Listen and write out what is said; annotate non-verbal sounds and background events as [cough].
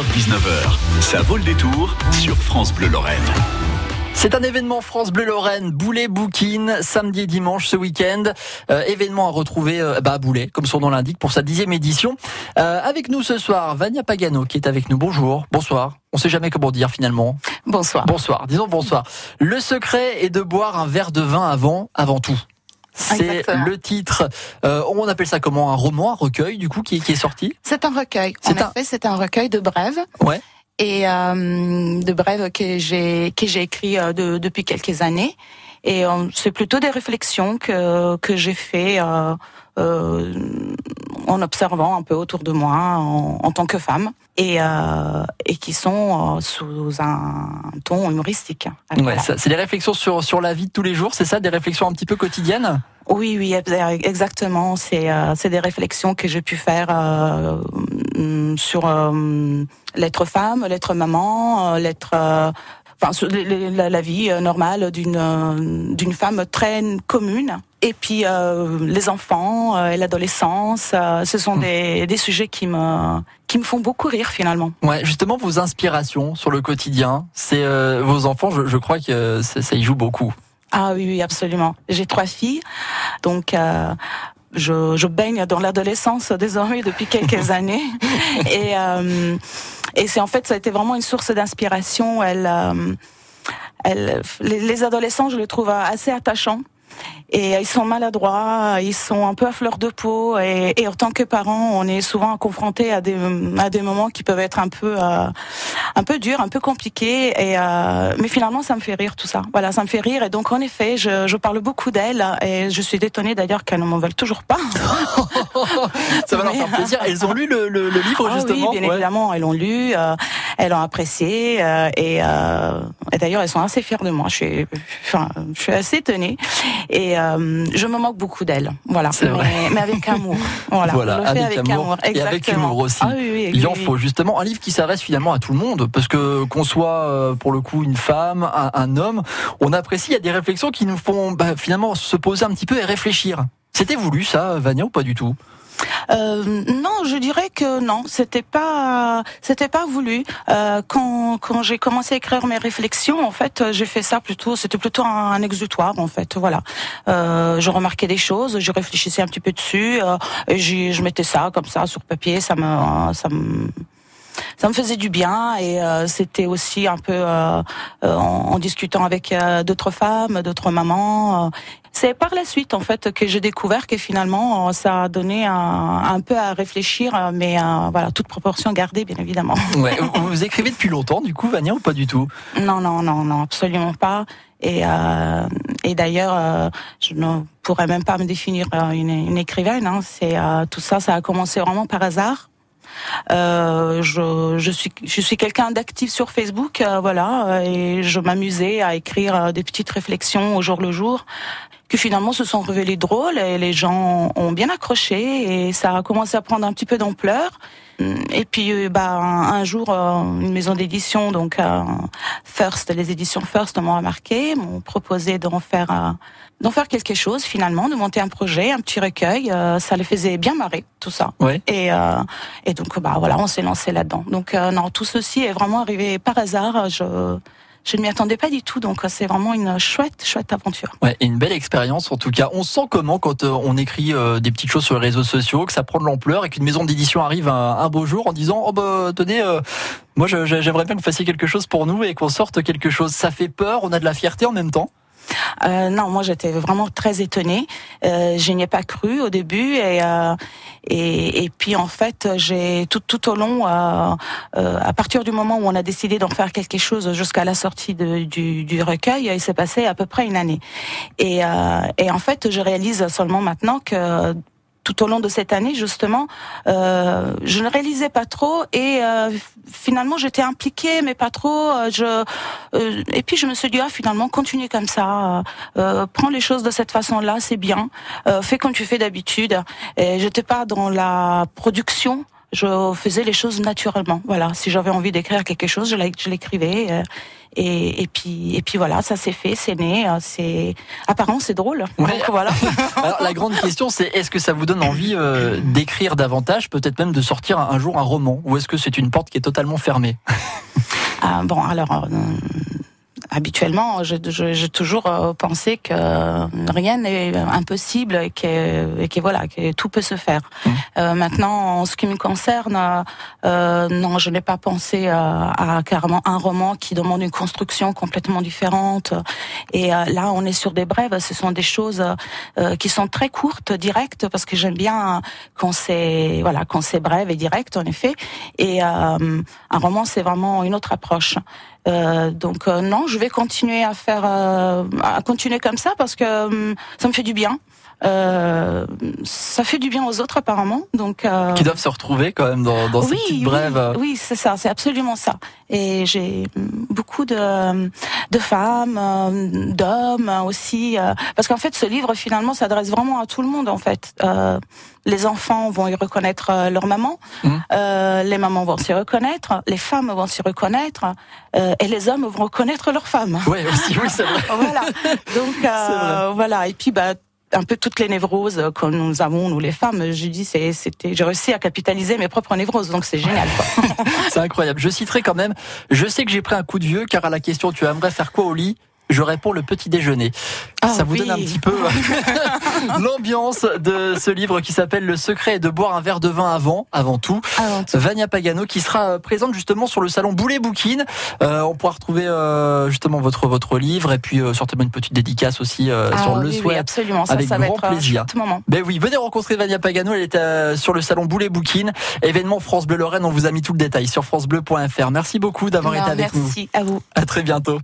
16h-19h, ça vaut le détour sur France Bleu Lorraine. C'est un événement France Bleu Lorraine, Boulet Bouquine, samedi et dimanche ce week-end. Euh, événement à retrouver euh, bah, à Boulet, comme son nom l'indique, pour sa dixième édition. Euh, avec nous ce soir, Vania Pagano qui est avec nous. Bonjour, bonsoir. On sait jamais comment dire finalement. Bonsoir. Bonsoir, disons bonsoir. Le secret est de boire un verre de vin avant, avant tout. C'est le titre. Euh, on appelle ça comment Un roman, un recueil du coup qui, qui est sorti? C'est un recueil. En C'est un- effet, c'est un recueil de brèves. Ouais. Et euh, de brèves que j'ai que j'ai écrit euh, de- depuis quelques années. Et euh, c'est plutôt des réflexions que que j'ai fait euh, euh, en observant un peu autour de moi en, en tant que femme et euh, et qui sont euh, sous un ton humoristique. Ouais, Voilà. ça- c'est des réflexions sur, sur la vie de tous les jours, c'est ça Des réflexions un petit peu quotidiennes? Oui, oui, exactement. C'est euh, c'est des réflexions que j'ai pu faire euh, mm, sur euh, l'être femme, l'être maman, euh, l'être euh, enfin la, la vie normale d'une d'une femme très commune. Et puis euh, les enfants euh, et l'adolescence, euh, ce sont des, des sujets qui me qui me font beaucoup rire finalement. Ouais, justement, vos inspirations sur le quotidien, c'est euh, vos enfants, je, je crois que ça, ça y joue beaucoup. Ah oui, oui, absolument. J'ai trois filles, donc euh, je, je baigne dans l'adolescence désormais depuis quelques [laughs] années, et euh, et c'est en fait ça a été vraiment une source d'inspiration. Elle, euh, elle, les, les adolescents, je les trouve assez attachants. Et ils sont maladroits, ils sont un peu à fleur de peau, et, et en tant que parents, on est souvent confrontés à des à des moments qui peuvent être un peu euh, un peu durs, un peu compliqués. Et euh, mais finalement, ça me fait rire tout ça. Voilà, ça me fait rire. Et donc en effet, je, je parle beaucoup d'elles, et je suis étonnée d'ailleurs qu'elles ne m'en veulent toujours pas. [laughs] [laughs] ça va leur faire plaisir. Elles ont lu le, le- le livre Ah justement. oui, bien Ouais. évidemment, elles l'ont lu, euh, elles l'ont apprécié, euh, et, euh, et d'ailleurs elles sont assez fières de moi. Je suis, enfin, je suis assez étonnée, et euh, je me moque beaucoup d'elles. Voilà, mais, vrai. mais avec amour. Voilà, Voilà, je le fais avec avec, amour amour, et avec humour aussi. Ah oui, oui, Il en oui, faut justement un livre qui s'adresse finalement à tout le monde, parce que qu'on soit euh, pour le coup une femme, un, un homme, on apprécie. Il y a des réflexions qui nous font bah, finalement se poser un petit peu et réfléchir. C'était voulu ça, Vania, ou pas du tout? Euh, non, je dirais que non, c'était pas, c'était pas voulu. Euh, quand quand j'ai commencé à écrire mes réflexions, en fait, j'ai fait ça plutôt, c'était plutôt un, exutoire, en fait. Voilà, euh, je remarquais des choses, je réfléchissais un petit peu dessus, euh, et je mettais ça comme ça sur papier, ça me, ça me ça me faisait du bien et euh, c'était aussi un peu euh, euh, en, en discutant avec euh, d'autres femmes, d'autres mamans. euh, c'est par la suite en fait que j'ai découvert que finalement ça a donné un, un peu à réfléchir, mais euh, voilà toute proportion gardée bien évidemment. [laughs] ouais. vous, écrivez depuis longtemps, du coup, Vania, ou pas du tout? Non non non non absolument pas. Et, euh, et d'ailleurs, euh, je ne pourrais même pas me définir une, une écrivaine. Hein. C'est euh, tout ça, ça a commencé vraiment par hasard. Euh, je, je suis, je suis quelqu'un d'actif sur Facebook, euh, voilà, euh, et je m'amusais à écrire euh, des petites réflexions au jour le jour que finalement se sont révélées drôles et les gens ont bien accroché et ça a commencé à prendre un petit peu d'ampleur. Et puis euh, bah un, jour euh, une maison d'édition donc euh, First les éditions First m'ont remarqué, m'ont proposé d'en faire d'en faire quelque chose finalement, de monter un projet, un petit recueil, ça les faisait bien marrer tout ça. Ouais. Et euh, et donc bah voilà, on s'est lancé là-dedans. Donc non, tout ceci est vraiment arrivé par hasard, je je ne m'y attendais pas du tout, donc euh, c'est vraiment une chouette, chouette aventure. Ouais, une belle expérience en tout cas. On sent comment quand euh, on écrit euh, des petites choses sur les réseaux sociaux, que ça prend de l'ampleur et qu'une maison d'édition arrive un, beau jour en disant oh bah tenez, euh, moi j'aimerais bien que vous fassiez quelque chose pour nous et qu'on sorte quelque chose. Ça fait peur, on a de la fierté en même temps. Euh, non, moi j'étais vraiment très étonnée. Euh, je n'y ai pas cru au début et euh, et, et puis en fait j'ai tout tout au long, euh, euh, à partir du moment où on a décidé d'en faire quelque chose jusqu'à la sortie de- du, du recueil, il s'est passé à peu près une année. Et euh, et en fait je réalise seulement maintenant que tout au long de cette année, justement, euh, je ne réalisais pas trop et euh, finalement j'étais impliquée, mais pas trop. euh, je euh, et puis je me suis dit ah finalement continue comme ça, euh, prends les choses de cette façon-là, c'est bien. Euh, fais comme tu fais d'habitude. Et j'étais pas dans la production. Je faisais les choses naturellement. Voilà, si j'avais envie d'écrire quelque chose, je l'écrivais. Euh, et, et, puis et puis voilà, ça s'est fait, c'est né. Euh, c'est apparemment c'est drôle. Donc voilà. [laughs] Alors la grande question, c'est est-ce que ça vous donne envie euh, d'écrire davantage, peut-être même de sortir un jour un roman, ou est-ce que c'est une porte qui est totalement fermée? Ah, Bon, alors habituellement, j'ai toujours euh, pensé que rien n'est impossible et que, et que, voilà, que tout peut se faire. Mmh. Euh, maintenant, en ce qui me concerne, euh, non, je n'ai pas pensé à, à, carrément un roman qui demande une construction complètement différente. Et euh, là, on est sur des brèves. Ce sont des choses euh, qui sont très courtes, directes, parce que j'aime bien quand c'est voilà, quand c'est brève et direct, en effet. Et un roman, c'est vraiment une autre approche. Euh, donc euh, non, je vais continuer à faire, euh, à continuer comme ça parce que hum, ça me fait du bien. Euh, ça fait du bien aux autres apparemment. Donc euh... qui doivent se retrouver quand même dans, dans oui, ces petites brèves. Oui, oui c'est ça, c'est absolument ça. Et j'ai beaucoup de de femmes, d'hommes aussi, parce qu'en fait ce livre finalement s'adresse vraiment à tout le monde en fait. Euh, les enfants vont y reconnaître leur maman, mmh. euh, les mamans vont s'y reconnaître, les femmes vont s'y reconnaître, euh, et les hommes vont reconnaître leurs femmes. Oui, aussi, oui, c'est vrai. [laughs] voilà. Donc euh, voilà. Et puis bah un peu toutes les névroses que nous avons, nous les femmes. Je dis, c'était, j'ai réussi à capitaliser mes propres névroses, donc c'est génial. [laughs] c'est incroyable. Je citerai quand même. Je sais que j'ai pris un coup de vieux, car à la question, tu aimerais faire quoi au lit? Je réponds le petit déjeuner. Ah ça vous donne un petit peu [laughs] l'ambiance de ce livre qui s'appelle Le secret est de boire un verre de vin avant, avant tout. Vania Pagano qui sera présente justement sur le salon Boulet Bouquine. Euh, on pourra retrouver euh, justement votre votre livre et puis euh, certainement une petite dédicace aussi euh, ah sur le oui, absolument. Ça, avec ça grand va être plaisir. moment. Ben oui, venez rencontrer Vania Pagano. Elle est sur le salon Boulet Bouquine, événement France Bleu Lorraine. On vous a mis tout le détail sur francebleu.fr. Merci beaucoup d'avoir été avec nous. Merci à vous. À très bientôt.